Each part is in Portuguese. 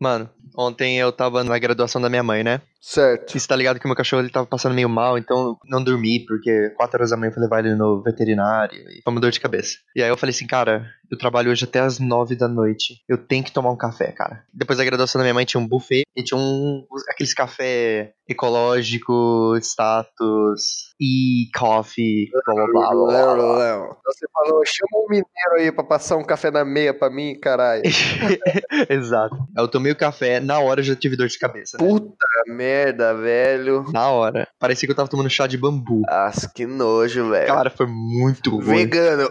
Mano, ontem eu tava na graduação da minha mãe, né? Certo. E você tá ligado que meu cachorro ele tava passando meio mal, então não dormi, porque 4 horas da manhã eu fui levar ele no veterinário e foi uma dor de cabeça. E aí eu falei assim, cara, eu trabalho hoje até as 9 da noite. Eu tenho que tomar um café, cara. Depois da graduação da minha mãe tinha um buffet e tinha um aqueles café ecológico, status, e coffee, blá blá blá. blá, blá. Léo. Você falou, chama um mineiro aí pra passar um café na meia pra mim, caralho. Exato. Aí eu tomei o café, na hora eu já tive dor de cabeça. né? Puta merda, velho. Na hora. Parecia que eu tava tomando chá de bambu. Nossa, que nojo, velho. Cara, foi muito ruim. Vegano.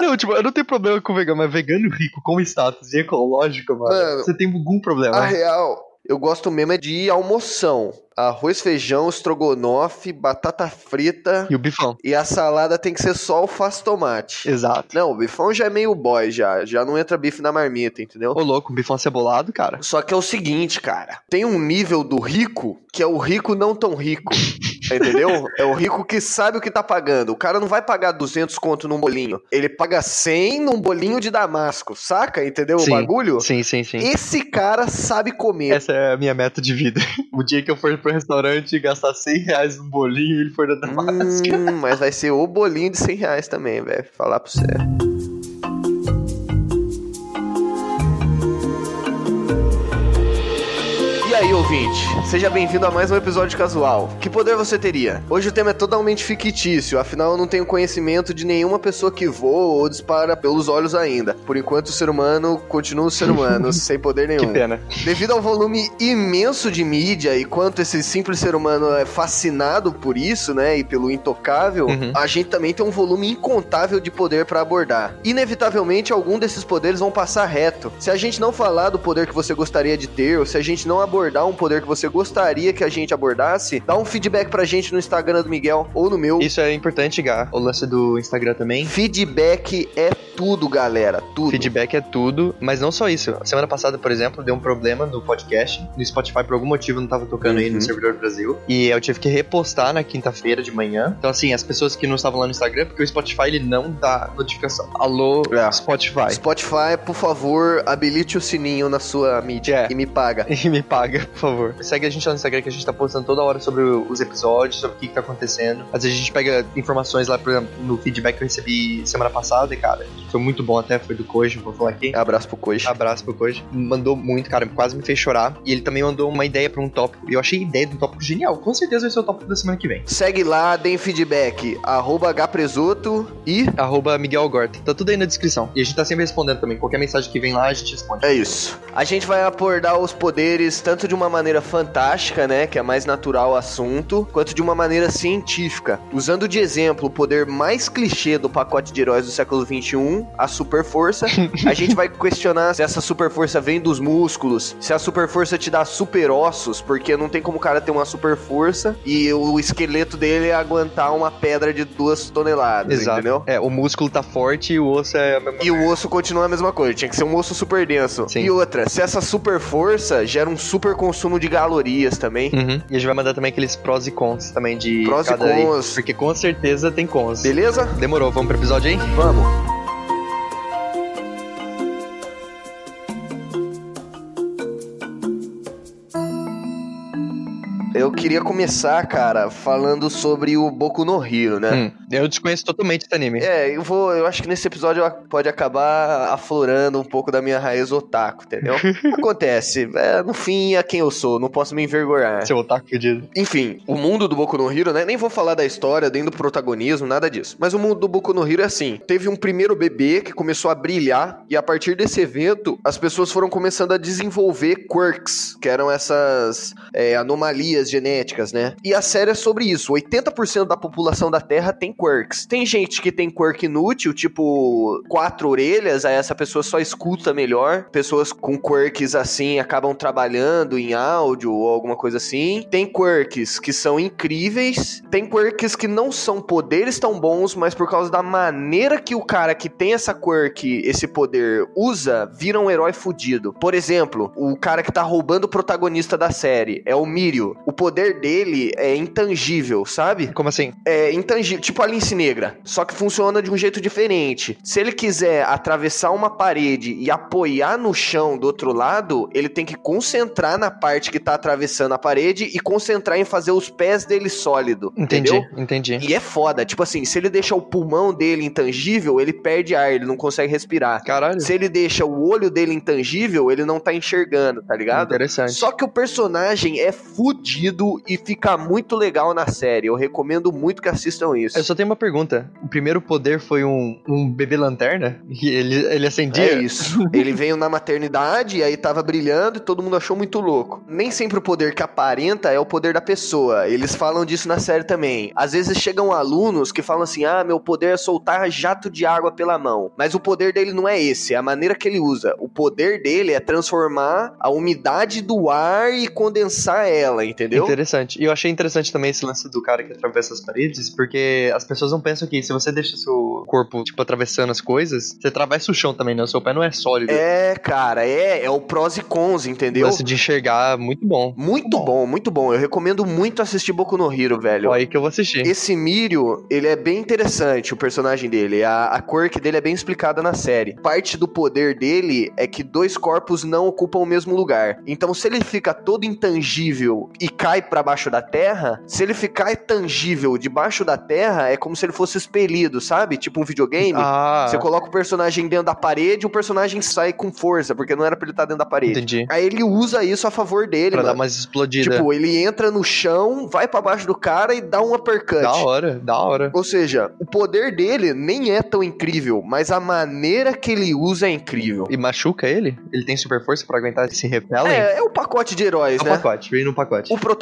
Não, tipo, eu não tenho problema com vegano, mas vegano rico com status e ecológico, mano. Mano, você tem algum problema. A real, eu gosto mesmo é de almoção. Arroz, feijão, estrogonofe, batata frita E o bifão. e a salada tem que ser só alface tomate. Exato. Não, o bifão já é meio boy já. Já não entra bife na marmita, entendeu? Ô, louco, bifão cebolado, cara. Só que é o seguinte, cara. Tem um nível do rico que é o rico não tão rico. Entendeu? É o rico que sabe o que tá pagando. O cara não vai pagar 200 conto num bolinho. Ele paga 100 num bolinho de damasco. Saca? Entendeu Sim. o bagulho? Sim, sim, sim. Esse cara sabe comer. Essa é a minha meta de vida. O dia que eu for restaurante e gastar 100 reais num bolinho, ele for da Damasco. Hum, mas vai ser o bolinho de 100 reais também, velho. Falar pra você. Ouvinte? Seja bem-vindo a mais um episódio casual. Que poder você teria? Hoje o tema é totalmente fictício, afinal eu não tenho conhecimento de nenhuma pessoa que voa ou dispara pelos olhos ainda. Por enquanto o ser humano continua o ser humano, sem poder Que nenhum. pena. Devido ao volume imenso de mídia e quanto esse simples ser humano é fascinado por isso, né, e pelo intocável, Uhum. a gente também tem um volume incontável de poder pra abordar. Inevitavelmente, algum desses poderes vão passar reto. Se a gente não falar do poder que você gostaria de ter, ou se a gente não abordar um poder que você gostaria que a gente abordasse, dá um feedback pra gente no Instagram do Miguel ou no meu. Isso é importante, Gá. O lance do Instagram também. Feedback é tudo, galera, tudo. Feedback é tudo, mas não só isso. Semana passada, por exemplo, deu um problema no podcast. No Spotify, por algum motivo, não tava tocando aí Uhum. no servidor do Brasil. E eu tive que repostar na quinta-feira de manhã. Então, assim, as pessoas que não estavam lá no Instagram, porque o Spotify ele não dá notificação. Alô, É. Spotify. Spotify, por favor, habilite o sininho na sua mídia É. e me paga. E me paga, por favor. Segue a gente lá no Instagram que a gente tá postando toda hora sobre os episódios, sobre o que, que tá acontecendo. Às vezes a gente pega informações lá, por exemplo, no feedback que eu recebi semana passada, e, cara, foi muito bom até, foi do Koji, vou falar aqui. Abraço pro Coach. Abraço pro Koji. Mandou muito, cara, quase me fez chorar. E ele também mandou uma ideia pra um tópico. E eu achei a ideia de um tópico genial. Com certeza vai ser o tópico da semana que vem. Segue lá, deem feedback, arroba hpresoto e Arroba Miguel Gorta. Tá tudo aí na descrição. E a gente tá sempre respondendo também. Qualquer mensagem que vem lá, a gente responde. é isso. A gente vai abordar os poderes tanto de uma maneira fantástica, né, que é mais natural o assunto, quanto de uma maneira científica. Usando de exemplo o poder mais clichê do pacote de heróis do século XXI, a super força, a gente vai questionar se essa super força vem dos músculos, se a super força te dá super ossos, porque não tem como o cara ter uma super força e o esqueleto dele é aguentar uma pedra de duas toneladas, Exato. entendeu? É, o músculo tá forte e o osso é a mesma E o osso continua a mesma coisa, tinha que ser um osso super denso. Sim. E outra, se essa super força gera um super consumo de calorias também. Uhum. E a gente vai mandar também aqueles prós e cons também de Prós e cada aí. cons. Porque com certeza tem cons. Beleza? Demorou, vamos pro episódio aí? Vamos. Queria começar, cara, falando sobre o Boku no Hero, né? Hum, eu desconheço totalmente esse anime. É, eu vou. Eu acho que nesse episódio pode acabar aflorando um pouco da minha raiz otaku, entendeu? Acontece. É, no fim, é quem eu sou, não posso me envergonhar. Seu otaku pedido. Enfim, o mundo do Boku no Hero, né? Nem vou falar da história, nem do protagonismo, nada disso. Mas o mundo do Boku no Hero é assim: teve um primeiro bebê que começou a brilhar, e a partir desse evento, as pessoas foram começando a desenvolver quirks, que eram essas é, anomalias genéticas, né? E a série é sobre isso: 80% da população da Terra tem quirks. Tem gente que tem quirk inútil, tipo quatro orelhas, aí essa pessoa só escuta melhor. Pessoas com quirks assim acabam trabalhando em áudio ou alguma coisa assim. Tem quirks que são incríveis, tem quirks que não são poderes tão bons, mas por causa da maneira que o cara que tem essa quirk, esse poder, usa, vira um herói fudido. Por exemplo, o cara que tá roubando o protagonista da série é o Mirio. O poder dele é intangível, sabe? Como assim? É intangível. Tipo a lince negra, só que funciona de um jeito diferente. Se ele quiser atravessar uma parede e apoiar no chão do outro lado, ele tem que concentrar na parte que tá atravessando a parede e concentrar em fazer os pés dele sólido. Entendi, Entendeu? entendi. E é foda, tipo assim, se ele deixa o pulmão dele intangível, ele perde ar, ele não consegue respirar. Caralho. Se ele deixa o olho dele intangível, ele não tá enxergando, tá ligado? Interessante. Só que o personagem é fudido e fica muito legal na série. Eu recomendo muito que assistam isso. Eu só tenho uma pergunta. O primeiro poder foi um, um bebê lanterna? E ele, ele acendia? É isso. Ele veio na maternidade e aí tava brilhando e todo mundo achou muito louco. Nem sempre o poder que aparenta é o poder da pessoa. Eles falam disso na série também. Às vezes chegam alunos que falam assim: ah, meu poder é soltar jato de água pela mão. Mas o poder dele não é esse, é a maneira que ele usa. O poder dele é transformar a umidade do ar e condensar ela, entendeu? Interessante. E eu achei interessante também esse lance do cara que atravessa as paredes, porque as pessoas não pensam que se você deixa seu corpo, tipo, atravessando as coisas, você atravessa o chão também, né? O seu pé não é sólido. É, cara, é, é o prós e cons, O entendeu? lance de enxergar, muito bom. Muito bom, muito bom. Eu recomendo muito assistir Boku no Hero, velho. Ó, aí que eu vou assistir. Esse Mirio, ele é bem interessante, o personagem dele. A, a quirk dele é bem explicada na série. Parte do poder dele é que dois corpos não ocupam o mesmo lugar. Então, se ele fica todo intangível e cai pra baixo da terra, se ele ficar tangível debaixo da terra, é como se ele fosse expelido, sabe? Tipo um videogame. Ah, Você coloca o personagem dentro da parede, o personagem sai com força, porque não era pra ele estar dentro da parede. entendi. Aí ele usa isso a favor dele, Pra dar mano. mais explodida. Tipo, ele entra no chão, vai pra baixo do cara e dá um uppercut. da hora, da hora. Ou seja, o poder dele nem é tão incrível, mas a maneira que ele usa é incrível. E machuca ele? Ele tem super força pra aguentar esse repelling? É, é o pacote de heróis, É um né? pacote, veio no pacote. O protagonista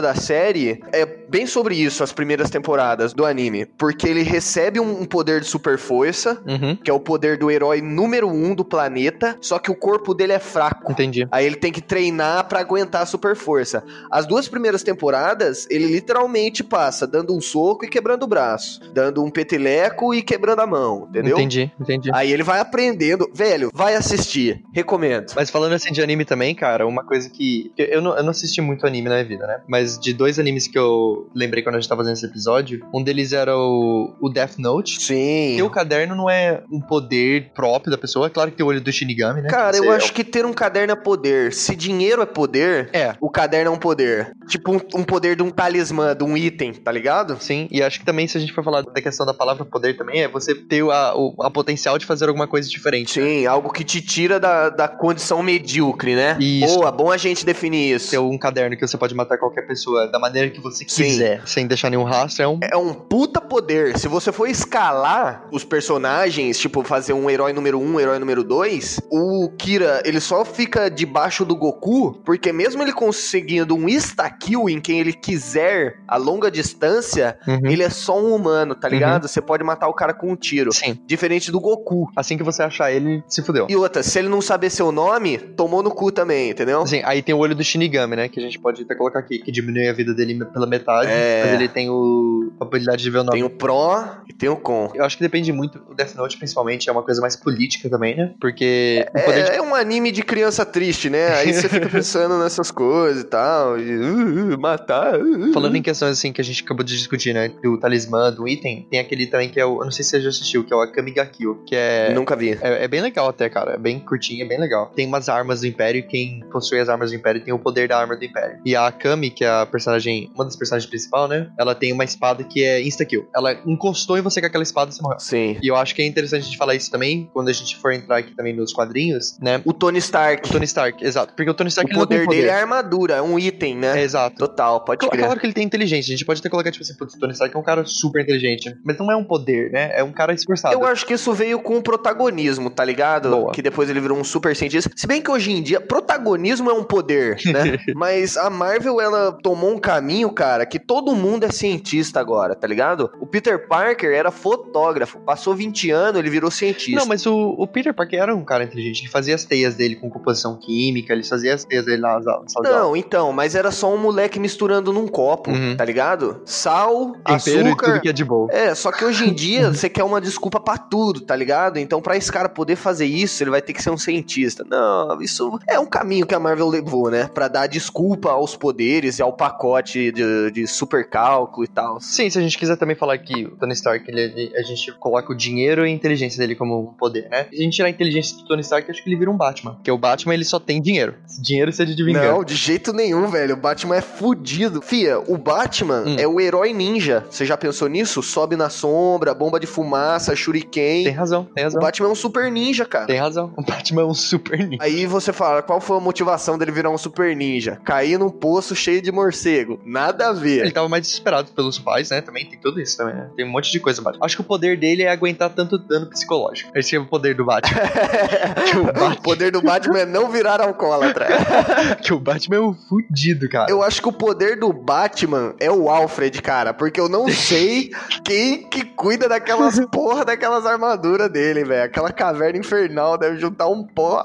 da série é bem sobre isso, as primeiras temporadas do anime. Porque ele recebe um poder de super força, Uhum, que é o poder do herói número um do planeta, só que o corpo dele é fraco. entendi. Aí ele tem que treinar pra aguentar a super força. As duas primeiras temporadas, ele literalmente passa dando um soco e quebrando o braço, dando um peteleco e quebrando a mão, entendeu? Entendi, entendi. Aí ele vai aprendendo. Velho, vai assistir. Recomendo. Mas falando assim de anime também, cara, uma coisa que. Eu não, eu não assisti muito anime na minha vida, né? Mas de dois animes que eu lembrei quando a gente tava fazendo esse episódio, um deles era o, o Death Note. Sim. Ter o caderno não é um poder próprio da pessoa. É claro que tem o olho do Shinigami, né? Cara, eu acho que ter um caderno é poder. Se dinheiro é poder, É, o caderno é um poder. Tipo um, um poder de um talismã, de um item, tá ligado? sim. E acho que também, se a gente for falar da questão da palavra poder também, é você ter a, o a potencial de fazer alguma coisa diferente. Sim, algo que te tira da, da condição medíocre, né? Isso. Boa, bom a gente definir isso. Ter um caderno que você pode matar qualquer pessoa da maneira que você Sim. quiser, sem deixar nenhum rastro, é um. É um puta poder. Se você for escalar os personagens, tipo, fazer um herói número um, herói número dois, o Kira, ele só fica debaixo do Goku, porque mesmo ele conseguindo um insta-kill em quem ele quiser a longa distância, Uhum. ele é só um humano, tá ligado? Você pode matar o cara com um tiro. Sim. Diferente do Goku. Assim que você achar ele, se fudeu. E outra, se ele não saber seu nome, tomou no cu também, entendeu? Assim, aí tem o olho do Shinigami, né? Que a gente pode até colocar aqui, que diminui a vida dele pela metade, É. mas ele tem o, a habilidade de ver o nome. Tem o pró e tem o con. Eu acho que depende muito, o Death Note principalmente, é uma coisa mais política também, né? Porque poder de... É, é um anime de criança triste, né? Aí você fica pensando nessas coisas e tal, e uh, uh, matar. uh, uh. Falando em questões assim que a gente acabou de discutir, né? Do talismã, do item, tem aquele também que é o. Eu não sei se você já assistiu, que é o Akami ga Kill, que é. Nunca vi. É, é bem legal até, cara. É bem curtinho, é bem legal. Tem umas armas do Império e quem possui as armas do Império tem o poder da arma do Império. E a Akami, que é a personagem, uma das personagens principais, né? Ela tem uma espada que é insta-kill. Ela encostou em você com aquela espada e você morreu. Sim. E eu acho que é interessante a gente falar isso também, quando a gente for entrar aqui também nos quadrinhos, né? O Tony Stark. O Tony Stark, exato. Porque o Tony O Stark não tem poder dele é a armadura, é um item, né? É, exato. Total, pode Claro, crer. claro que ele tem inteligência. A gente pode até colocar, tipo assim, putz, o Tony Stark é um cara super inteligente. Mas não é um poder, né? É um cara esforçado. Eu acho que isso veio com o protagonismo, tá ligado? Boa. Que depois ele virou um super cientista. Se bem que hoje em dia, protagonismo é um poder, né? Mas a Marvel, ela tomou um caminho, cara, que todo mundo é cientista agora, tá ligado? O Peter Parker era fotógrafo. Passou 20 anos, ele virou cientista. Não, mas o, o Peter Parker era um cara inteligente. Ele fazia as teias dele com composição química, ele fazia as teias dele nas aulas. Não, então, mas era só um moleque misturando num copo, Uhum. tá ligado? Sal, Tempero e açúcar. tudo que é de boa. É, só que hoje em dia você quer uma desculpa pra tudo, tá ligado? Então, pra esse cara poder fazer isso, ele vai ter que ser um cientista. Não, isso é um caminho que a Marvel levou, né? Pra dar desculpa aos poderes e ao pacote de, de super cálculo e tal. Sim, se a gente quiser também falar que o Tony Stark, ele, ele- a gente coloca o dinheiro e a inteligência dele como um poder, né? Se a gente tirar a inteligência do Tony Stark, acho que ele vira um Batman. Porque o Batman, ele só tem dinheiro. Se dinheiro seja de vingança. Não, de jeito nenhum, velho. O Batman é fudido. Fia, o Batman Hum. é o herói ninja. Você já pensou nisso? Sobe na sombra, bomba de fumaça, shuriken. Tem razão, tem O razão. Batman é um super ninja, cara. Tem razão. O Batman é um super ninja. Aí você fala, qual foi a motivação dele virar um super ninja? Cair num poço cheio de morcego. Nada a ver. Ele tava mais desesperado pelos pais, né? Também tem tudo isso também, né? Tem um monte de coisa Batman. Acho que o poder dele é aguentar tanto dano psicológico. Esse é o poder do Batman. que, o o Batman poder do Batman é não virar alcoólatra. que o Batman é um fudido, cara. Eu acho que o poder do Batman é o Alfred, cara, porque eu não sei quem que cuida daquelas porra daquelas armaduras dele, velho. Aquela caverna infernal deve juntar um pó.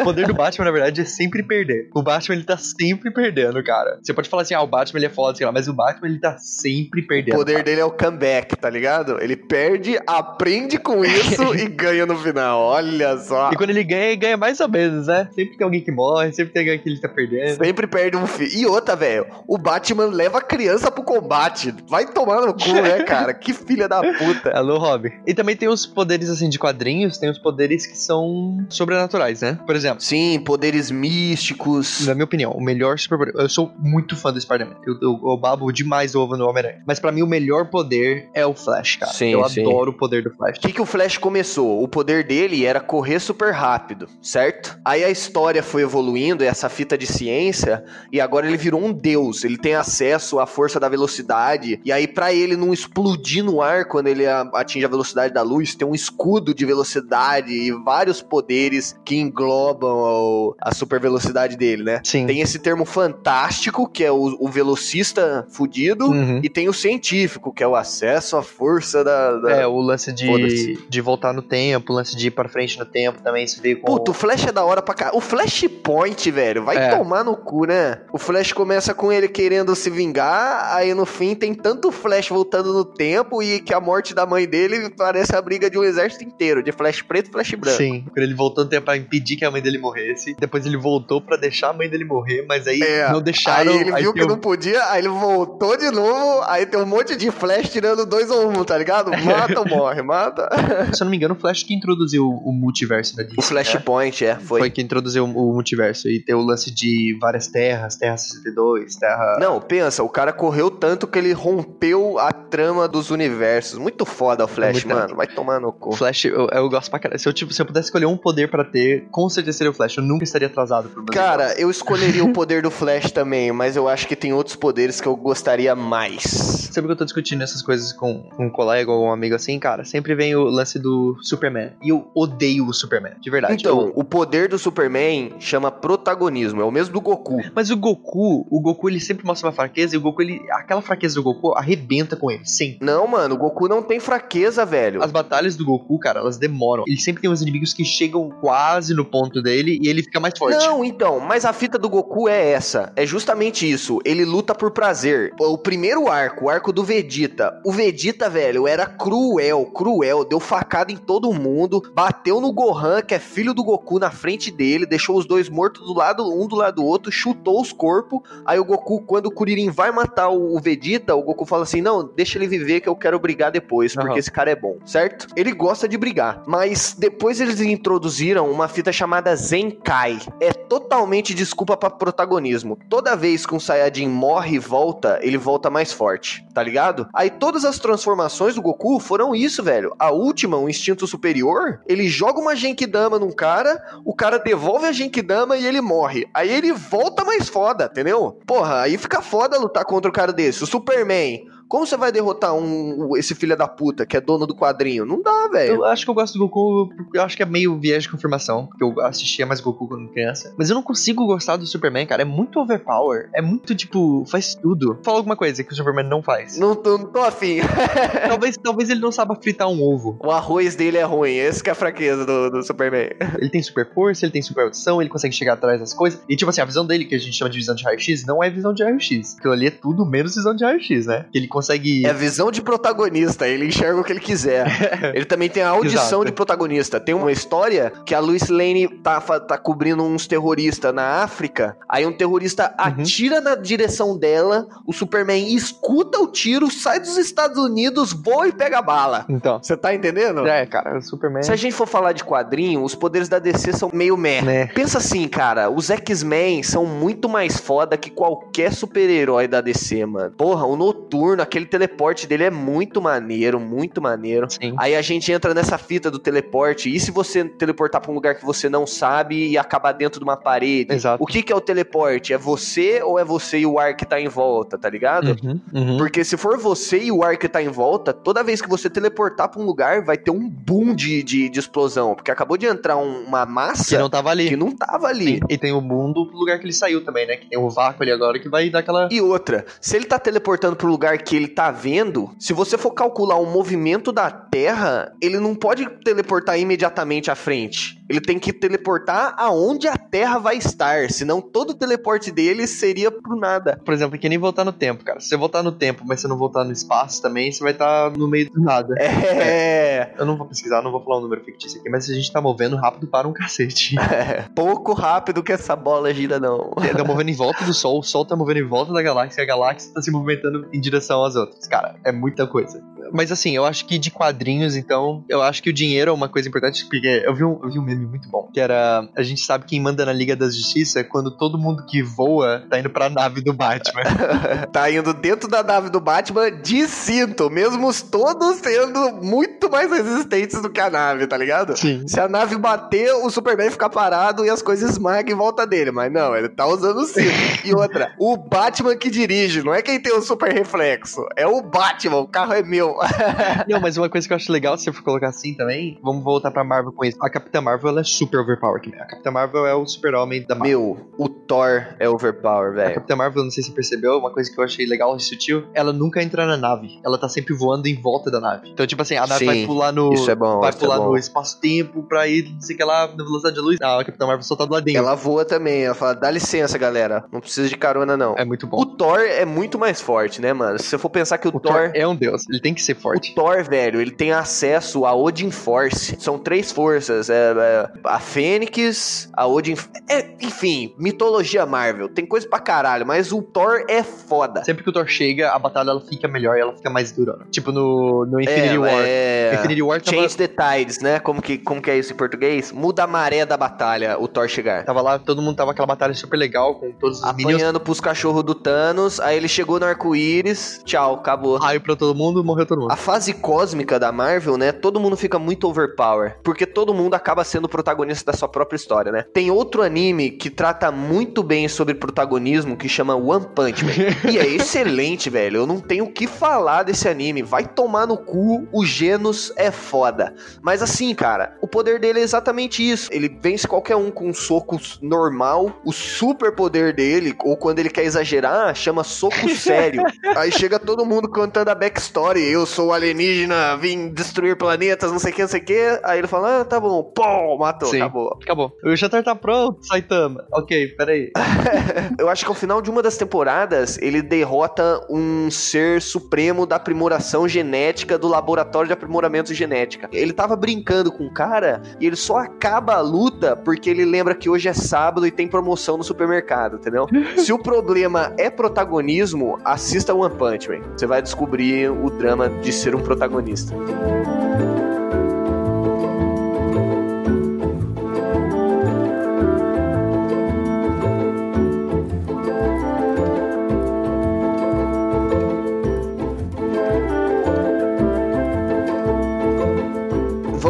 O poder do Batman, na verdade, é sempre perder. O Batman, ele tá sempre perdendo, cara. Você pode falar assim, ah, o Batman, ele é foda, sei lá, mas o Batman, ele tá sempre O perdendo. poder cara. dele é o comeback, tá ligado? Ele perde, aprende com isso e ganha no final. Olha só. E quando ele ganha, ele ganha mais ou menos, né? Sempre tem alguém que morre, sempre tem alguém que ele tá perdendo. Sempre perde um filho. E outra, velho, o Batman leva a criança pro combate. Vai tomar no cu, né, cara? Que filha da puta. Alô, Rob. E também tem os poderes, assim, de quadrinhos, tem os poderes que são sobrenaturais, né? Por exemplo, Sim, poderes místicos. na minha opinião, o melhor superpoder. Eu sou muito fã do Spider-Man. Eu, eu, eu babo demais o ovo no Homem-Aranha. Mas pra mim, o melhor poder é o Flash, cara. Sim, eu sim. adoro o poder do Flash. O que, que o Flash começou? O poder dele era correr super rápido, certo? Aí a história foi evoluindo, essa fita de ciência, e agora ele virou um deus. Ele tem acesso à força da velocidade, e aí pra ele não explodir no ar quando ele atinge a velocidade da luz, tem um escudo de velocidade e vários poderes que englobam a super velocidade dele, né? Sim. Tem esse termo fantástico, que é o, o velocista fudido, Uhum. e tem o científico, que é o acesso à força da- da, É, o lance de, de voltar no tempo, o lance de ir pra frente no tempo também, isso veio com... Puta, o Flash é da hora pra cá. O Flashpoint, velho, vai É. tomar no cu, né? O Flash começa com ele querendo se vingar, aí no fim tem tanto Flash voltando no tempo e que a morte da mãe dele parece a briga de um exército inteiro, de Flash preto e Flash branco. Sim, quando ele voltou no tempo pra impedir que a mãe dele morresse. Depois ele voltou pra deixar a mãe dele morrer, mas aí É, não Aí ele viu tem que um- não podia, aí ele voltou de novo, aí tem um monte de Flash tirando dois ou um, tá ligado? Mata ou morre, mata. Se eu não me engano, o Flash que introduziu o multiverso da DC. O Flashpoint, é, né? foi. Foi que introduziu o multiverso. E tem o lance de várias terras, Terra 62, Terra. Não, pensa, o cara correu tanto que ele rompeu a trama dos universos. Muito foda o Flash, mano. Vai tomar no cu. Flash, eu, eu gosto pra caralho. Se eu, tipo, se eu pudesse escolher um poder pra ter, com certeza seria o Flash. Eu nunca estaria atrasado pro meu Cara, eu escolheria o poder do Flash também, mas eu acho que tem outros poderes que eu gostaria mais. Sempre que eu tô discutindo essas coisas com um colega ou um amigo assim, cara, sempre vem o lance do Superman. E eu odeio o Superman, de verdade. Então, Eu- o poder do Superman chama protagonismo, é o mesmo do Goku. Mas o Goku, o Goku ele sempre mostra uma fraqueza e o Goku, ele, aquela fraqueza do Goku arrebenta com ele, sempre. Não, mano, o Goku não tem fraqueza, velho. As batalhas do Goku, cara, elas demoram. Ele sempre tem uns inimigos que chegam quase no ponto dele e ele fica mais forte. Não, então, mas a fita do Goku é essa. É justamente isso. Ele luta por prazer. O primeiro arco, o arco do Vegeta. O Vegeta, velho, era cruel, cruel. Deu facada em todo mundo. Bateu no Gohan, que é filho do Goku, na frente dele. Deixou os dois mortos do lado, um do lado do outro. Chutou os corpos. Aí o Goku, quando o Kuririn vai matar o Vegeta, o Goku fala assim: Não, deixa ele viver que eu quero brigar depois, porque esse cara é bom, certo? Ele gosta de brigar. Mas depois eles introduziram uma fita chamada Zenkai. É totalmente desculpa pra protagonismo. Toda vez que um Saiyajin morre e volta, ele volta mais forte, tá ligado? Aí todas as transformações do Goku foram isso, velho. A última, o instinto superior, ele joga uma Genkidama num cara, o cara devolve a Genkidama e ele morre. Aí ele volta mais foda, entendeu? Porra, aí fica foda lutar contra o cara desse. O Superman. Como você vai derrotar um esse filho da puta que é dono do quadrinho? Não dá, velho. Eu acho que eu gosto do Goku, eu acho que é meio viés de confirmação, porque eu assistia mais Goku quando criança. Mas eu não consigo gostar do Superman, cara. É muito overpower. É muito, tipo, faz tudo. Fala alguma coisa que o Superman não faz. Não tô, não tô afim. talvez, talvez ele não saiba fritar um ovo. O arroz dele é ruim, esse que é a fraqueza do, do Superman. Ele tem super força, ele tem super audição, ele consegue chegar atrás das coisas. E, tipo assim, a visão dele, que a gente chama de visão de raio-x, não é visão de raio-x. Aquilo ali é tudo menos visão de raio-x, né? Que ele consegue. É a visão de protagonista, ele enxerga o que ele quiser. ele também tem a audição de protagonista. Tem uma história que a Lois Lane tá, tá cobrindo uns terroristas na África, aí um terrorista Uhum. atira na direção dela, o Superman escuta o tiro, sai dos Estados Unidos, voa e pega a bala. Então. Você tá entendendo? É, cara, o Superman. Se a gente for falar de quadrinho, os poderes da DC são meio meh. Né? Pensa assim, cara, os X-Men são muito mais foda que qualquer super-herói da DC, mano. Porra, o Noturno, aquele teleporte dele é muito maneiro, muito maneiro. Sim. Aí a gente entra nessa fita do teleporte. E se você teleportar pra um lugar que você não sabe e acabar dentro de uma parede? Exato. O que, que é o teleporte? É você ou é você e o ar que tá em volta, tá ligado? Uhum, uhum. Porque se for você e o ar que tá em volta, toda vez que você teleportar pra um lugar, vai ter um boom de, de, de explosão. Porque acabou de entrar um- uma massa Que não tava ali. que não tava ali. Sim. E tem o mundo do lugar que ele saiu também, né? Que tem o vácuo ali agora que vai dar aquela. E outra, se ele tá teleportando pro lugar que ele tá vendo, se você for calcular o movimento da Terra, ele não pode teleportar imediatamente à frente. Ele tem que teleportar aonde a Terra vai estar, senão todo o teleporte dele seria pro nada. Por exemplo, é que nem voltar no tempo, cara. Se você voltar no tempo, mas você não voltar no espaço também, você vai estar no meio do nada. É, Eu não vou pesquisar, não vou falar um número fictício aqui, mas se a gente tá movendo rápido para um cacete. pouco rápido que essa bola gira não. tá movendo em volta do Sol, o Sol tá movendo em volta da galáxia, e a galáxia tá se movimentando em direção às outras. Cara, é muita coisa. Mas assim, eu acho que de quadrinhos, então, eu acho que o dinheiro é uma coisa importante, porque eu vi um, eu vi um meme muito bom, que era, a gente sabe quem manda na Liga da Justiça é quando todo mundo que voa tá indo pra nave do Batman. tá indo dentro da nave do Batman de cinto, mesmo os todos sendo muito mais resistentes do que a nave, tá ligado? Sim. Se a nave bater, o Superman fica parado e as coisas esmagam em volta dele. Mas não, ele tá usando o cinto. E outra, o Batman que dirige, não é quem tem o super reflexo. É o Batman, o carro é meu. Não, mas uma coisa que eu acho legal, se você for colocar assim também, vamos voltar pra Marvel com isso. A Capitã Marvel, ela é super overpowered. né? A Capitã Marvel é o super-homem da Marvel. Meu, o Thor é overpower, A velho. Capitã Marvel, não sei se você percebeu, uma coisa que eu achei legal e sutil, ela nunca entra na nave. Ela tá sempre voando em volta da nave. Então, tipo assim, a nave Sim, vai pular no. Isso é bom, vai é pular bom. no espaço-tempo pra ir, não sei o que lá, na velocidade da luz. Não, a Capitã Marvel só tá do ladinho. Ela voa também, ela fala, dá licença, galera. Não precisa de carona, não. É muito bom. O Thor é muito mais forte, né, mano? Se você for pensar que o, O Thor Thor é um deus, ele tem que ser O forte. Thor, velho, ele tem acesso a Odin Force. São três forças. É, é, a Fênix, a Odin... É, enfim, mitologia Marvel. Tem coisa pra caralho, mas o Thor é foda. Sempre que o Thor chega, a batalha ela fica melhor e ela fica mais dura. Tipo no, no Infinity é, War. É... Infinity War tava, Change the tides, né? Como que, como que é isso em português? Muda a maré da batalha, o Thor chegar. tava lá, todo mundo tava aquela batalha super legal com todos os minions. Apanhando pros cachorros do Thanos, aí ele chegou no arco-íris, tchau, acabou. Raio pra todo mundo, morreu todo mundo. A fase cósmica da Marvel, né? Todo mundo fica muito overpower. Porque todo mundo acaba sendo protagonista da sua própria história, né? Tem outro anime que trata muito bem sobre protagonismo que chama One Punch Man. e é excelente, velho. Eu não tenho o que falar desse anime. Vai tomar no cu, o Genos é foda. Mas assim, cara, o poder dele é exatamente isso. Ele vence qualquer um com um soco normal. O super poder dele, ou quando ele quer exagerar, chama soco sério. Aí chega todo mundo contando a backstory. Eu sou alienígena, vim destruir planetas, não sei o que, não sei o que. Aí ele fala, ah, tá bom, pô, matou, Sim. acabou. Acabou. O Shatter tá pronto, Saitama. Ok, peraí. Eu acho que ao final de uma das temporadas, ele derrota um ser supremo da aprimoração genética do laboratório de aprimoramento genética. Ele tava brincando com o cara e ele só acaba a luta porque ele lembra que hoje é sábado e tem promoção no supermercado, entendeu? Se o problema é protagonismo, assista One Punch Man. Você vai descobrir o drama de ser um protagonista.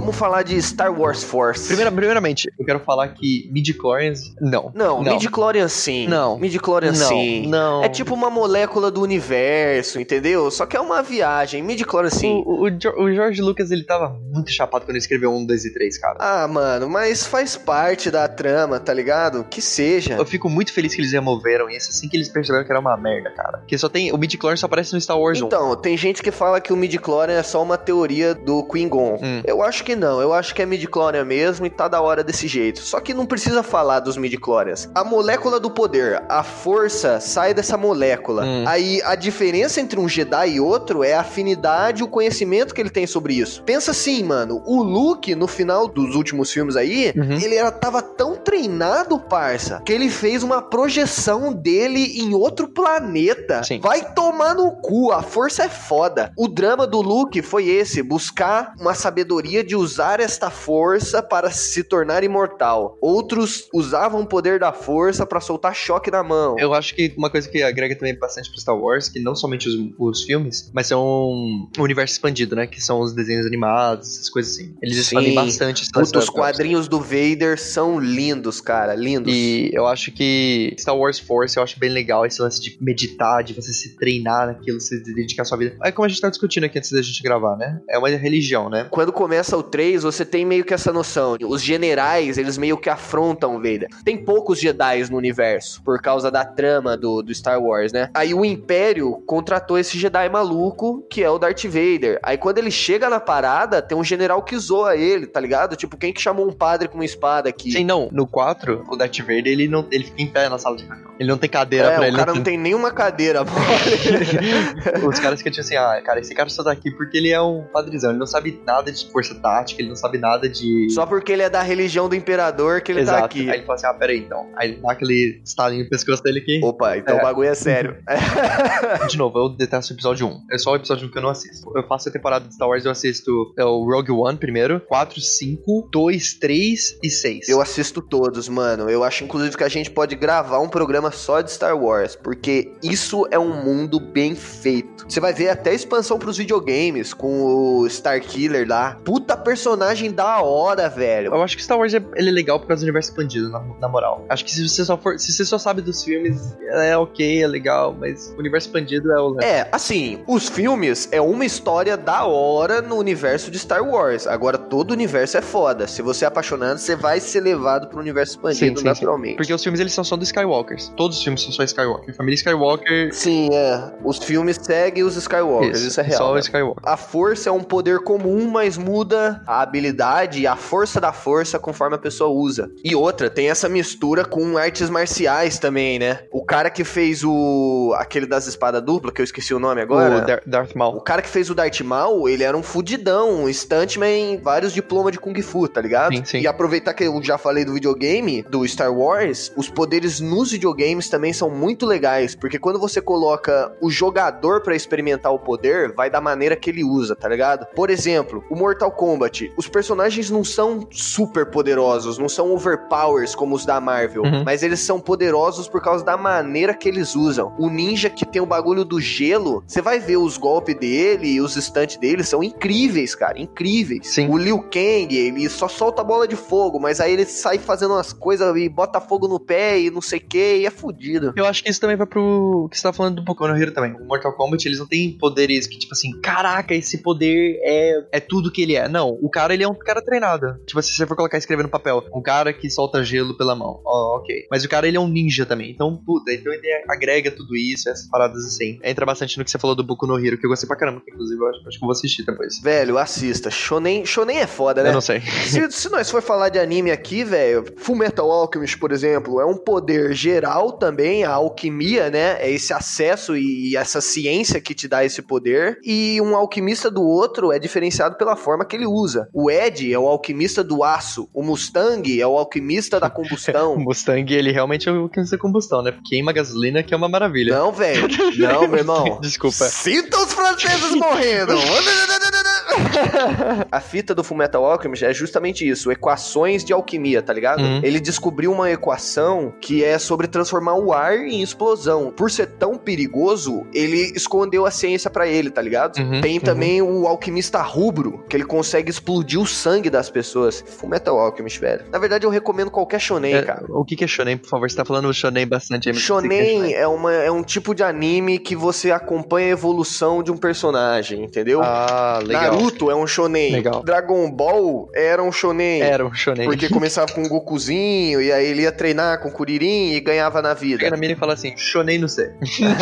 Vamos falar de Star Wars Force. Primeira, primeiramente, eu quero falar que midi-chlorians, não. Não, não. midi-chlorian sim. Não. Midi-chlorian não, sim. Não. É tipo uma molécula do universo, entendeu? Só que é uma viagem. Midi-chlorian sim. O, o, o George Lucas, ele tava muito chapado quando ele escreveu 1, 2 e 3, cara. Ah, mano, mas faz parte da trama, tá ligado? Que seja. Eu fico muito feliz que eles removeram isso assim que eles perceberam que era uma merda, cara. Porque só tem. O midi-chlorian só aparece no Star Wars 1. Então, tem gente que fala que o midi-chlorian é só uma teoria do Qui-Gon. Hum. Eu acho que não. Eu acho que é midi-chlorian mesmo e tá da hora desse jeito. Só que não precisa falar dos midi-chlorians. A molécula do poder, a força sai dessa molécula. Hum. Aí a diferença entre um Jedi e outro é a afinidade e o conhecimento que ele tem sobre isso. Pensa assim, mano. O Luke, no final dos últimos filmes aí, Uhum. ele era, tava tão treinado, parça, que ele fez uma projeção dele em outro planeta. Sim. Vai tomar no cu, a força é foda. O drama do Luke foi esse, buscar uma sabedoria de usar esta força para se tornar imortal. Outros usavam o poder da força para soltar choque na mão. Eu acho que uma coisa que agrega também bastante pro Star Wars, que não somente os, os filmes, mas são o universo expandido, né? Que são os desenhos animados, essas coisas assim. Eles expandem bastante Puta, os quadrinhos do Vader são lindos, cara, lindos. E eu acho que Star Wars Force eu acho bem legal esse lance de meditar, de você se treinar naquilo, você dedicar a sua vida. É como a gente tá discutindo aqui antes da gente gravar, né? É uma religião, né? Quando começa o 3, você tem meio que essa noção. Os generais, eles meio que afrontam o Vader. Tem poucos Jedi no universo, por causa da trama do, do Star Wars, né? Aí o Império contratou esse Jedi maluco, que é o Darth Vader. Aí quando ele chega na parada, tem um general que zoa ele, tá ligado? Tipo, quem que chamou um padre com uma espada aqui? Sim, não. No 4, o Darth Vader, ele, não, ele fica em pé na sala de reunião. Ele não tem cadeira É, pra o ele. cara não tem nenhuma cadeira. Os caras que tipo assim, ah, cara, esse cara só tá aqui porque ele é um padrizão. Ele não sabe nada de força tática, ele não sabe nada de. Só porque ele é da religião do imperador que ele Exato. tá aqui. Aí ele fala assim, ah, peraí, então. Aí ele dá aquele estalinho no pescoço dele aqui. Opa, então É. o bagulho é sério. De novo, eu detesto o episódio 1. É só o episódio 1 que eu não assisto. Eu faço a temporada de Star Wars, eu assisto é, o Rogue One primeiro, 4, 5, 2, 3 e 6. Eu assisto todos, mano. Eu acho, inclusive, que a gente pode gravar um programa só de Star Wars, porque isso é um mundo bem feito. Você vai ver até expansão pros videogames, com o Star Killer lá. Puta personagem da hora, velho. Eu acho que Star Wars é, ele é legal por causa do universo expandido, na, na moral. Acho que se você só for. Se você só sabe dos filmes, é ok, é legal, mas o universo expandido é o. É, assim, os filmes é uma história da hora no universo de Star Wars. Agora, todo o universo é foda. Se você é apaixonado, você vai ser levado pro universo expandido Sim, sim, naturalmente. Porque os filmes eles são só dos Skywalkers. Todos os filmes são só Skywalker. Família Skywalker. Sim, é. Os filmes seguem os Skywalkers, isso, é real. Só né? o Skywalker. A força é um poder comum, mas muda a habilidade e a força da força conforme a pessoa usa. E outra, tem essa mistura com artes marciais também, né? O cara que fez o. aquele das espadas duplas, que eu esqueci o nome agora. O Dar- Darth O Maul. cara que fez o Darth Maul, ele era um fudidão, um stuntman, vários diplomas de Kung Fu, tá ligado? Sim, sim. E aproveitar que eu já falei do videogame, do Star Wars, os poderes nos videogames também são muito legais, porque quando você coloca o jogador pra experimentar o poder, vai da maneira que ele usa, tá ligado? Por exemplo, o Mortal Kombat, os personagens não são super poderosos, não são overpowers como os da Marvel, Uhum. mas eles são poderosos por causa da maneira que eles usam. O ninja que tem o bagulho do gelo, você vai ver os golpes dele e os instantes dele são incríveis, cara, incríveis. Sim. O Liu Kang, ele só solta bola de fogo, mas aí ele sai fazendo umas coisas e bota fogo no pé e não sei o que, e é fudido. Eu acho que isso também vai pro que você tá falando do no Hero também. O Mortal Kombat, eles não têm poderes que, tipo assim, caraca, esse poder é, é tudo que ele é. Não, o cara, ele é um cara treinado. Tipo, se você for colocar escrever no papel, um cara que solta gelo pela mão. Ó, ok. Mas o cara, ele é um ninja também. Então, puta, então ele agrega tudo isso, essas paradas assim. Entra bastante no que você falou do Boku no Hero, que eu gostei pra caramba. que, Inclusive, eu acho, acho que eu vou assistir depois. Velho, assista. Shonen, Shonen é foda, né? Eu não sei. Se, se nós for falar de anime aqui, velho, Full Metal Alchemist, por exemplo, é um poder geral também, a alquimia, né? É esse acesso e essa ciência que te dá esse poder. E um alquimista do outro é diferenciado pela forma que ele usa. O Ed é o alquimista do aço, o Mustang é o alquimista da O combustão. Mustang, ele realmente é o que usa combustão, né? Queima gasolina, que é uma maravilha. Não, velho. Não, meu irmão. Desculpa. Sinta os franceses morrendo! A fita do Fullmetal Alchemist é justamente isso, equações de alquimia, tá ligado? Uhum. Ele descobriu uma equação que é sobre transformar o ar em explosão. Por ser tão perigoso, ele escondeu a ciência pra ele, tá ligado? Uhum, Tem uhum. também o alquimista rubro, que ele consegue explodir o sangue das pessoas. Fullmetal Alchemist, velho. Na verdade, eu recomendo qualquer shonen, É, cara. o que que é shonen, por favor? Você tá falando shonen bastante Shonen é, uma, é um tipo de anime que você acompanha a evolução de um personagem, entendeu? Ah, legal. Naruto Naruto é um shonen. Legal. Dragon Ball era um shonen. Era um shonen. Porque começava com o Gokuzinho, e aí ele ia treinar com o Kuririn e ganhava na vida. Chega na mina e fala assim, shonen no C.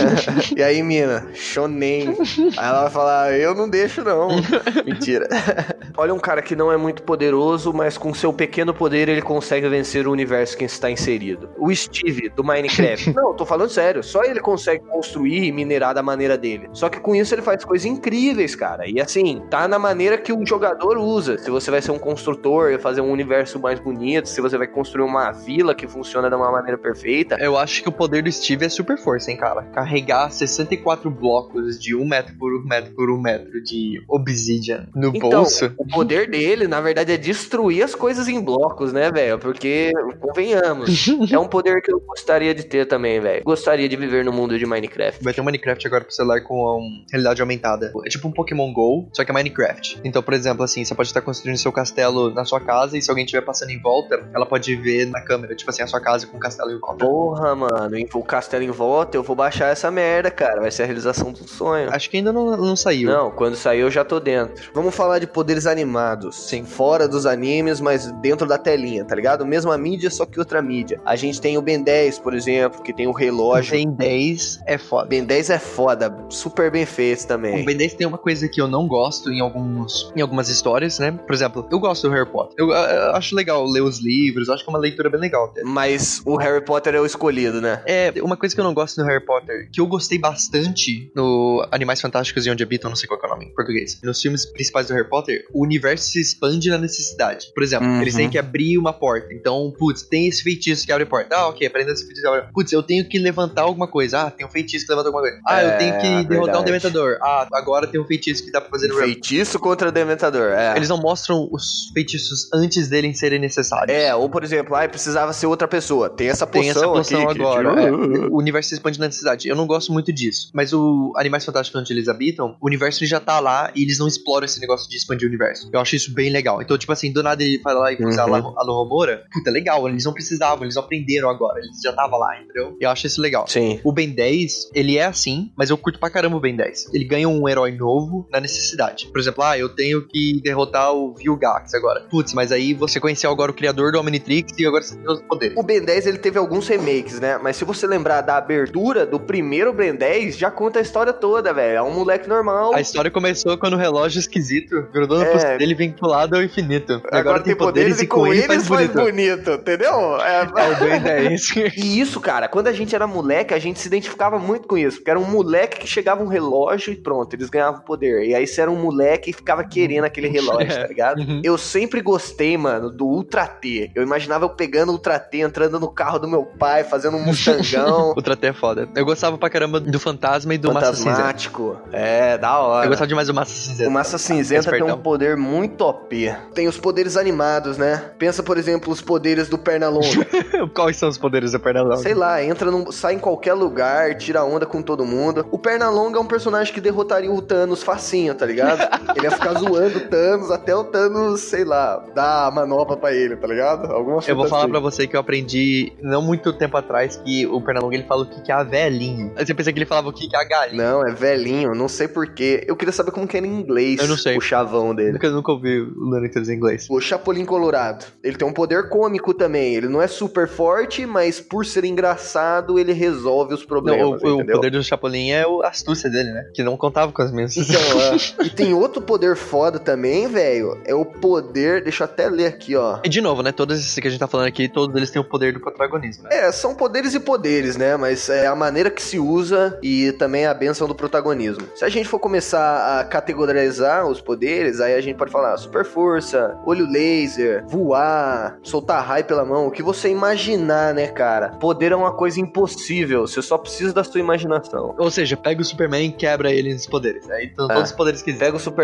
e aí, mina, shonen. Aí ela vai falar, eu não deixo não. Mentira. Olha um cara que não é muito poderoso, mas com seu pequeno poder ele consegue vencer o universo que está inserido. O Steve, do Minecraft. não, tô falando sério. Só ele consegue construir e minerar da maneira dele. Só que com isso ele faz coisas incríveis, cara. E assim, tá na maneira que o jogador usa. Se você vai ser um construtor, fazer um universo mais bonito, se você vai construir uma vila que funciona de uma maneira perfeita. Eu acho que o poder do Steve é super força, hein, cara. Carregar 64 blocos de um metro por um metro por um metro de obsidian no Então, bolso. o poder dele, na verdade, é destruir as coisas em blocos, né, velho? Porque, convenhamos, é um poder que eu gostaria de ter também, velho. Gostaria de viver no mundo de Minecraft. Vai ter um Minecraft agora pro celular com um, realidade aumentada. É tipo um Pokémon GO, só que é Minecraft. Então, por exemplo, assim, você pode estar construindo seu castelo na sua casa e se alguém estiver passando em volta, ela pode ver na câmera, tipo assim, a sua casa com o castelo em volta. Porra, mano, o castelo em volta, eu vou baixar essa merda, cara. Vai ser a realização do sonho. Acho que ainda não, não saiu. Não, quando sair eu já tô dentro. Vamos falar de poderes animados. Sim. Fora dos animes, mas dentro da telinha, tá ligado? Mesma mídia, só que outra mídia. A gente tem o Ben 10, por exemplo, que tem o relógio. Tem 10 é foda. Ben 10 é foda, super bem feito também. O Ben 10 tem uma coisa que eu não gosto em, alguns, em algumas histórias, né? Por exemplo, eu gosto do Harry Potter. Eu, eu acho legal ler os livros, acho que é uma leitura bem legal. até. Mas o Harry Potter é o escolhido, né? É, uma coisa que eu não gosto no Harry Potter, que eu gostei bastante no Animais Fantásticos e Onde Habitam, não sei qual é o nome em português. Nos filmes principais do Harry Potter, o universo se expande na necessidade. Por exemplo, Uhum. eles têm que abrir uma porta. Então, putz, tem esse feitiço que abre a porta. Ah, ok, aprenda esse feitiço que abre a porta. Putz, eu tenho que levantar alguma coisa. Ah, tem um feitiço que levanta alguma coisa. Ah, É, eu tenho que derrotar um verdade. dementador. Ah, agora tem um feitiço que dá pra fazer no Feitiço contra Dementador, é. Eles não mostram os feitiços antes deles serem necessários. É, ou por exemplo, ah, precisava ser outra pessoa. Tem essa poção, Tem essa poção aqui, que agora. tira- é. O universo se expande na necessidade. Eu não gosto muito disso. Mas o Animais Fantásticos onde eles habitam, o universo já tá lá e eles não exploram esse negócio de expandir o universo. Eu acho isso bem legal. Então, tipo assim, do nada ele vai lá e usa Uhum. a Alô Romora. Puta, legal. Eles não precisavam, eles aprenderam agora. Eles já estavam lá, entendeu? Eu acho isso legal. Sim. O Ben 10, ele é assim, mas eu curto pra caramba o Ben 10. Ele ganha um herói novo na necessidade. Por exemplo, ah, eu tenho que derrotar o Vilgax agora. Putz, mas aí você conheceu agora o criador do Omnitrix e agora você tem os poderes. O Ben 10 ele teve alguns remakes, né? Mas se você lembrar da abertura do primeiro Ben 10, já conta a história toda, velho. É um moleque normal. A história começou quando o relógio esquisito grudou no É. dele vinculado ao infinito. Agora, tem poderes e com eles faz bonito. bonito, entendeu? É, É o Ben 10. E isso, cara, quando a gente era moleque, a gente se identificava muito com isso. Porque era um moleque que chegava um relógio e pronto, eles ganhavam poder. E aí você era um moleque e ficava querendo aquele relógio, tá ligado? Uhum. Eu sempre gostei, mano, do Ultra T. Eu imaginava eu pegando o Ultra T, entrando no carro do meu pai, fazendo um mustangão. O Traté é foda. Eu gostava pra caramba do Fantasma e do Massa Cinzenta. Fantasmático. É, da hora. Eu gostava demais do Massa Cinzenta. O Massa Cinzenta tem um poder muito OP. Tem os poderes animados, né? Pensa, por exemplo, os poderes do Pernalonga. Quais são os poderes do Pernalonga? Sei lá, entra num, sai em qualquer lugar, tira onda com todo mundo. O Pernalonga é um personagem que derrotaria o Thanos facinho, tá ligado? ele ia ficar zoando o Thanos até o Thanos, sei lá, dar a manopla pra ele, tá ligado? Alguma Eu vou falar assim. pra você que eu aprendi não muito tempo atrás que o Pernalonga ele fala o que que é a velhinha. Aí Você pensa que ele falava o que que é a galinha. Não, é velhinho, não sei porquê. Eu queria saber como que era em inglês Eu não sei. o chavão dele. Nunca, nunca ouvi o Lano em inglês. O Chapolin Colorado. Ele tem um poder cômico também. Ele não é super forte, mas por ser engraçado, ele resolve os Não, problemas, o, o entendeu? poder do Chapolin é o- a astúcia dele, né? Que não contava com as minhas. Então, é. e tem outro poder foda também, velho. É o poder. Deixa eu até ler aqui, ó. E de novo, né? Todos esses que a gente tá falando aqui, todos eles têm o poder do protagonismo. Né? É, são poderes e poderes, né? Mas é a maneira que se usa e também a benção do protagonismo. Se a gente for começar a categorizar os poderes, aí a gente pode falar super força, olho laser, voar, soltar raio pela mão, o que você imaginar, né, cara? Poder é uma coisa impossível, você só precisa da sua imaginação. Ou seja, pega o Superman e quebra ele nos poderes. Aí estão É. todos os poderes que. Pega o Superman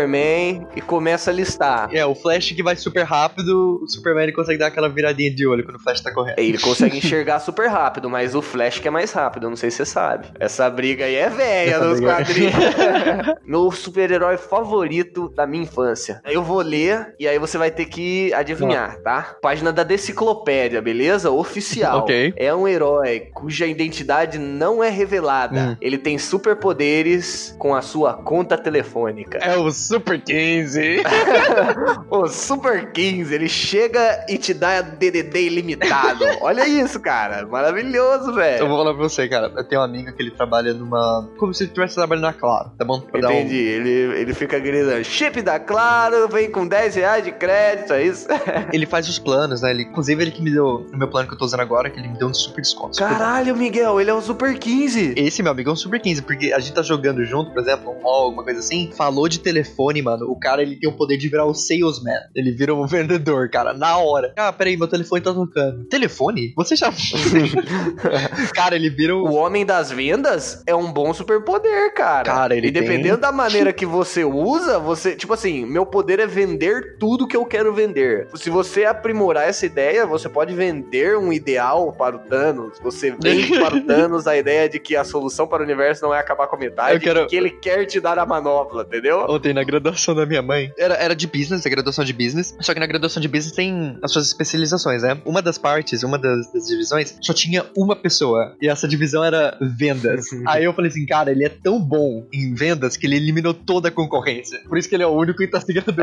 e começa a listar. É, o Flash que vai super rápido, o Superman ele consegue dar aquela viradinha de olho quando o Flash tá correndo. Ele consegue enxergar super rápido, mas o Flash que é mais rápido, não sei se você sabe. Essa briga aí é velha nos briga- quadrinhos. Meu super-herói favorito da minha infância. Eu vou ler e aí você vai ter que adivinhar, tá? Página da Deciclopédia, beleza? Oficial. Ok. É um herói cuja identidade não é revelada. Hum. Ele tem superpoderes com a sua conta telefônica. É o Super 15. o Super 15, ele chega e te dá DDD ilimitado. Olha isso, cara. Maravilhoso, velho. Eu vou falar pra você, cara. Eu tenho um amigo que ele trabalha numa. Como se ele estivesse trabalhando na Claro, tá bom? Pra Entendi. Um... Ele, ele fica gritando: chip da Claro, vem com 10 reais de crédito, é isso? ele faz os planos, né? Ele, inclusive, ele que me deu. No meu plano que eu tô usando agora, que ele me deu um super desconto. Caralho, Miguel, ele é um Super 15. Esse, meu amigo, é um Super 15, porque a gente tá jogando junto, por exemplo, um mall, alguma coisa assim. Falou de telefone, mano. O cara, ele tem o poder de virar o salesman. Ele vira um vendedor, cara, na hora. Ah, peraí, meu telefone tá tocando. Telefone? Você já. cara, ele vira o. O homem das vendas é um bom superpoder, cara. Cara, ele. E dependendo tem... da maneira que você usa, você. Tipo assim, meu poder é vender tudo que eu quero vender. Se você aprimorar essa ideia, você pode vender um ideal para o Thanos. Você vende para o Thanos a ideia de que a solução para o universo não é acabar com a metade, quero... que ele quer te dar a manopla, entendeu? Ontem, na graduação da minha mãe, era, era de business, a graduação de business, só que na graduação de business tem as suas especializações, né? Uma das partes, uma das, das divisões, só tinha uma pessoa, e essa divisão era vendas. Aí eu falei assim, cara, ele é tão bom em vendas que ele eliminou toda a concorrência. Por isso que ele é o único que tá se graduando.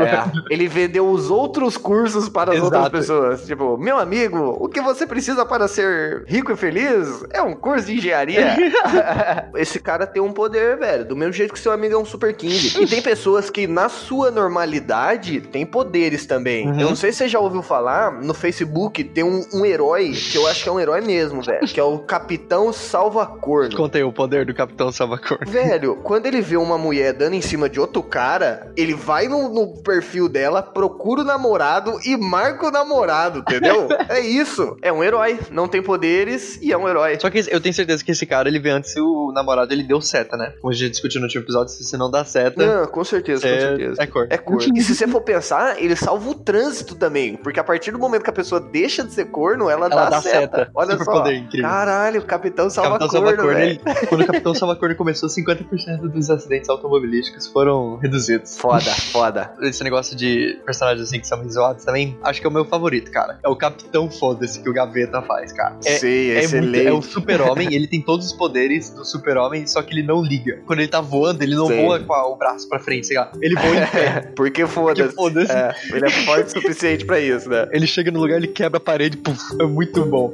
É, ele vendeu os outros cursos para as Exato. outras pessoas. Tipo, meu amigo, o que você precisa para ser rico e feliz é um curso de engenharia. Esse cara tem um poder, velho. Do mesmo jeito que seu amigo é um super king. E tem pessoas que, na sua normalidade, tem poderes também. Uhum. Eu não sei se você já ouviu falar, no Facebook tem um, um herói, que eu acho que é um herói mesmo, velho. Que é o Capitão Salva-Corno. Contei o poder do Capitão Salva-Corno. Velho, quando ele vê uma mulher dando em cima de outro cara, ele vai no, no perfil dela, procura o namorado e marca o namorado, entendeu? é isso. É um herói. Não tem poderes e é um herói. Só que eu tenho certeza que esse cara, ele vê antes o namorado, ele deu seta, né? Como a gente discutiu no último episódio, se não dá seta. Não, com certeza, é, com certeza. É cor. É cor. e se você for pensar, ele salva o trânsito também. Porque a partir do momento que a pessoa deixa de ser corno, ela, ela dá, dá seta. seta. Olha Super só. Poder, incrível. Caralho, o Capitão Salva Capitão Corno, salva ele, Quando o Capitão Salva Corno começou, 50% dos acidentes automobilísticos foram reduzidos. Foda, foda. Esse negócio de personagens assim que são zoados também, acho que é o meu favorito, cara. É o Capitão Foda-se que o Gaveta faz, cara. É, Sim, é excelente. Muito, é o super-homem, ele tem todos os poderes do super-homem, só que ele não liga. Quando ele tá voando, ele não Sim. voa com o braço pra frente, sei lá. Ele voa em pé. Porque foda-se. Foda é, ele é forte o suficiente pra isso, né? Ele chega no lugar, ele quebra a parede, puf, é muito bom.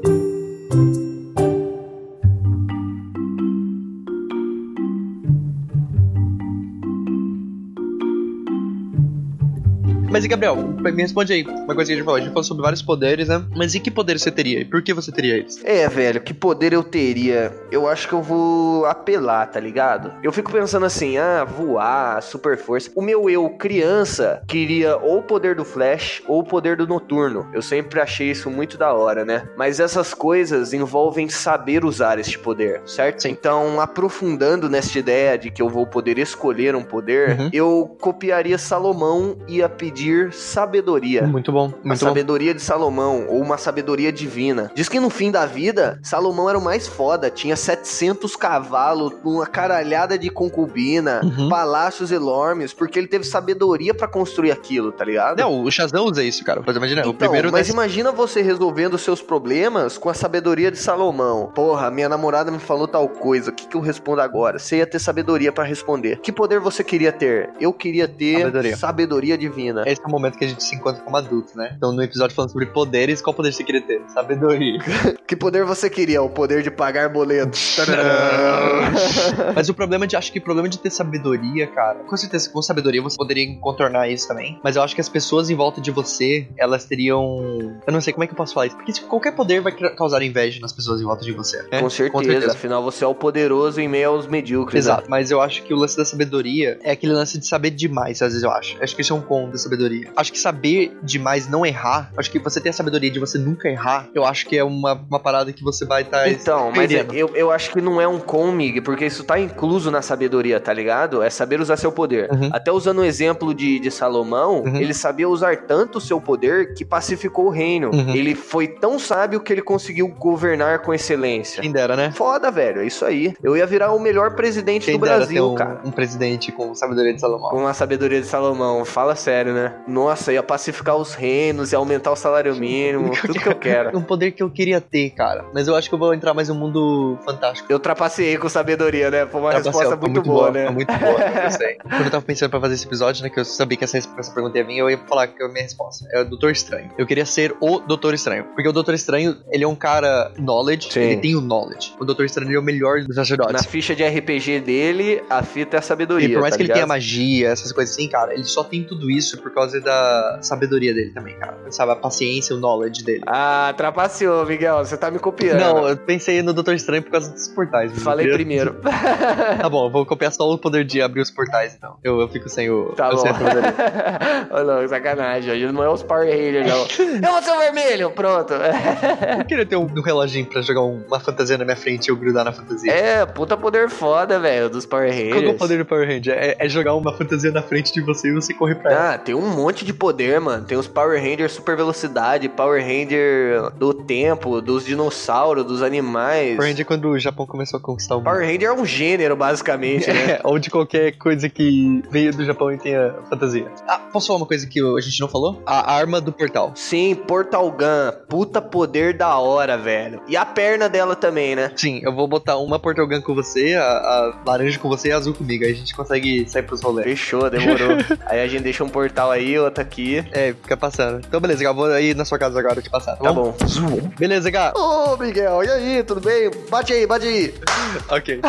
Mas e Gabriel, me responde aí. Uma coisa que a gente falou, a gente falou sobre vários poderes, né? Mas e que poder você teria? E por que você teria eles? É, velho, que poder eu teria? Eu acho que eu vou apelar, tá ligado? Eu fico pensando assim, ah, voar, super força. O meu eu, criança, queria ou o poder do Flash ou o poder do Noturno. Eu sempre achei isso muito da hora, né? Mas essas coisas envolvem saber usar este poder, certo? Sim. Então, aprofundando nessa ideia de que eu vou poder escolher um poder, uhum. eu copiaria Salomão e ia pedir pedir sabedoria. Muito bom. Muito a sabedoria bom. de Salomão, ou uma sabedoria divina. Diz que no fim da vida, Salomão era o mais foda. Tinha 700 cavalos, uma caralhada de concubina, uhum. palácios enormes, porque ele teve sabedoria para construir aquilo, tá ligado? Não, o Shazam usa isso, cara. Mas imagina, então, o primeiro. Mas imagina você resolvendo seus problemas com a sabedoria de Salomão. Porra, minha namorada me falou tal coisa. O que, que eu respondo agora? Você ia ter sabedoria para responder. Que poder você queria ter? Eu queria ter sabedoria, sabedoria divina. Esse é o momento que a gente se encontra como adulto, né? Então, no episódio falando sobre poderes, qual poder você queria ter? Sabedoria. que poder você queria? O poder de pagar boletos. Mas o problema de, acho que o problema de ter sabedoria, cara, com certeza, com sabedoria você poderia contornar isso também. Mas eu acho que as pessoas em volta de você, elas teriam. Eu não sei como é que eu posso falar isso. Porque tipo, qualquer poder vai causar inveja nas pessoas em volta de você. Né? Com, certeza. com certeza. Afinal, você é o poderoso em meio aos medíocres. Né? Exato. Né? Mas eu acho que o lance da sabedoria é aquele lance de saber demais, às vezes eu acho. Acho que isso é um com da sabedoria sabedoria. Acho que saber demais não errar, acho que você ter a sabedoria de você nunca errar, eu acho que é uma, uma parada que você vai estar. Tá então, mas é, eu, eu acho que não é um com, Mig, porque isso tá incluso na sabedoria, tá ligado? É saber usar seu poder. Uhum. Até usando o exemplo de, de Salomão, uhum. ele sabia usar tanto o seu poder que pacificou o reino. Uhum. Ele foi tão sábio que ele conseguiu governar com excelência. Quem dera, né? Foda, velho. É isso aí. Eu ia virar o melhor presidente Quem do Brasil, um, cara. Um presidente com sabedoria de Salomão. Com a sabedoria de Salomão. Fala sério, né? Nossa, ia pacificar os reinos, ia aumentar o salário mínimo, tudo que eu quero. Um poder que eu queria ter, cara. Mas eu acho que eu vou entrar mais no mundo fantástico. Eu trapaceei com sabedoria, né? Foi uma resposta muito, muito, boa, boa né? muito boa, eu sei. Quando eu tava pensando pra fazer esse episódio, né, que eu sabia que essa, essa pergunta ia vir, eu ia falar que a minha resposta é o Doutor Estranho. Eu queria ser o Doutor Estranho. Porque o Doutor Estranho, ele é um cara knowledge, Sim. ele tem o knowledge. O Doutor Estranho é o melhor dos sacerdotes. Na ficha de RPG dele, a fita é a sabedoria. E por mais tá que ligado? ele tenha magia, essas coisas assim, cara, ele só tem tudo isso por causa da sabedoria dele também, cara. Sabe, a paciência, o knowledge dele. Ah, trapaceou, Miguel. Você tá me copiando. Não, eu pensei no Doutor Estranho por causa dos portais. Falei primeiro. tá bom, vou copiar só o poder de abrir os portais, então. Eu, eu fico sem o. Tá bom. Ô, não, sacanagem. Hoje não é os Power Rangers, não. eu vou ser o vermelho, pronto. eu queria ter um, um reloginho pra jogar uma fantasia na minha frente e eu grudar na fantasia. É, puta poder foda, velho, dos Power Rangers. Qual é o poder do Power Ranger? É, é, jogar uma fantasia na frente de você e você correr pra ela. Ah, tem um monte de poder, mano. Tem os Power Rangers super velocidade, Power Ranger do tempo, dos dinossauros, dos animais. Power Ranger quando o Japão começou a conquistar o mundo. Power Ranger é um gênero, basicamente, né? É, ou de qualquer coisa que veio do Japão e tenha fantasia. Ah, posso falar uma coisa que a gente não falou? A arma do portal. Sim, Portal Gun. Puta poder da hora, velho. E a perna dela também, né? Sim, eu vou botar uma Portal Gun com você, a, a laranja com você e a azul comigo. Aí a gente consegue sair pros rolês. Fechou, demorou. aí a gente deixa um portal aí, outro aqui. É, fica passando. Então beleza, Gá, vou aí na sua casa agora te passar, tá, tá bom? bom. Beleza, Gá. Ô, Miguel, e aí, tudo bem? Bate aí, bate aí. ok.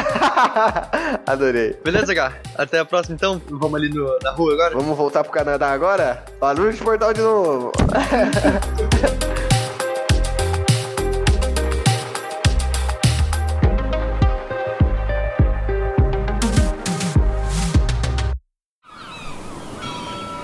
Adorei. Beleza, Gá. Até a próxima então. Vamos ali no, na rua agora? Vamos voltar pro Canadá agora? Barulho de portal de novo.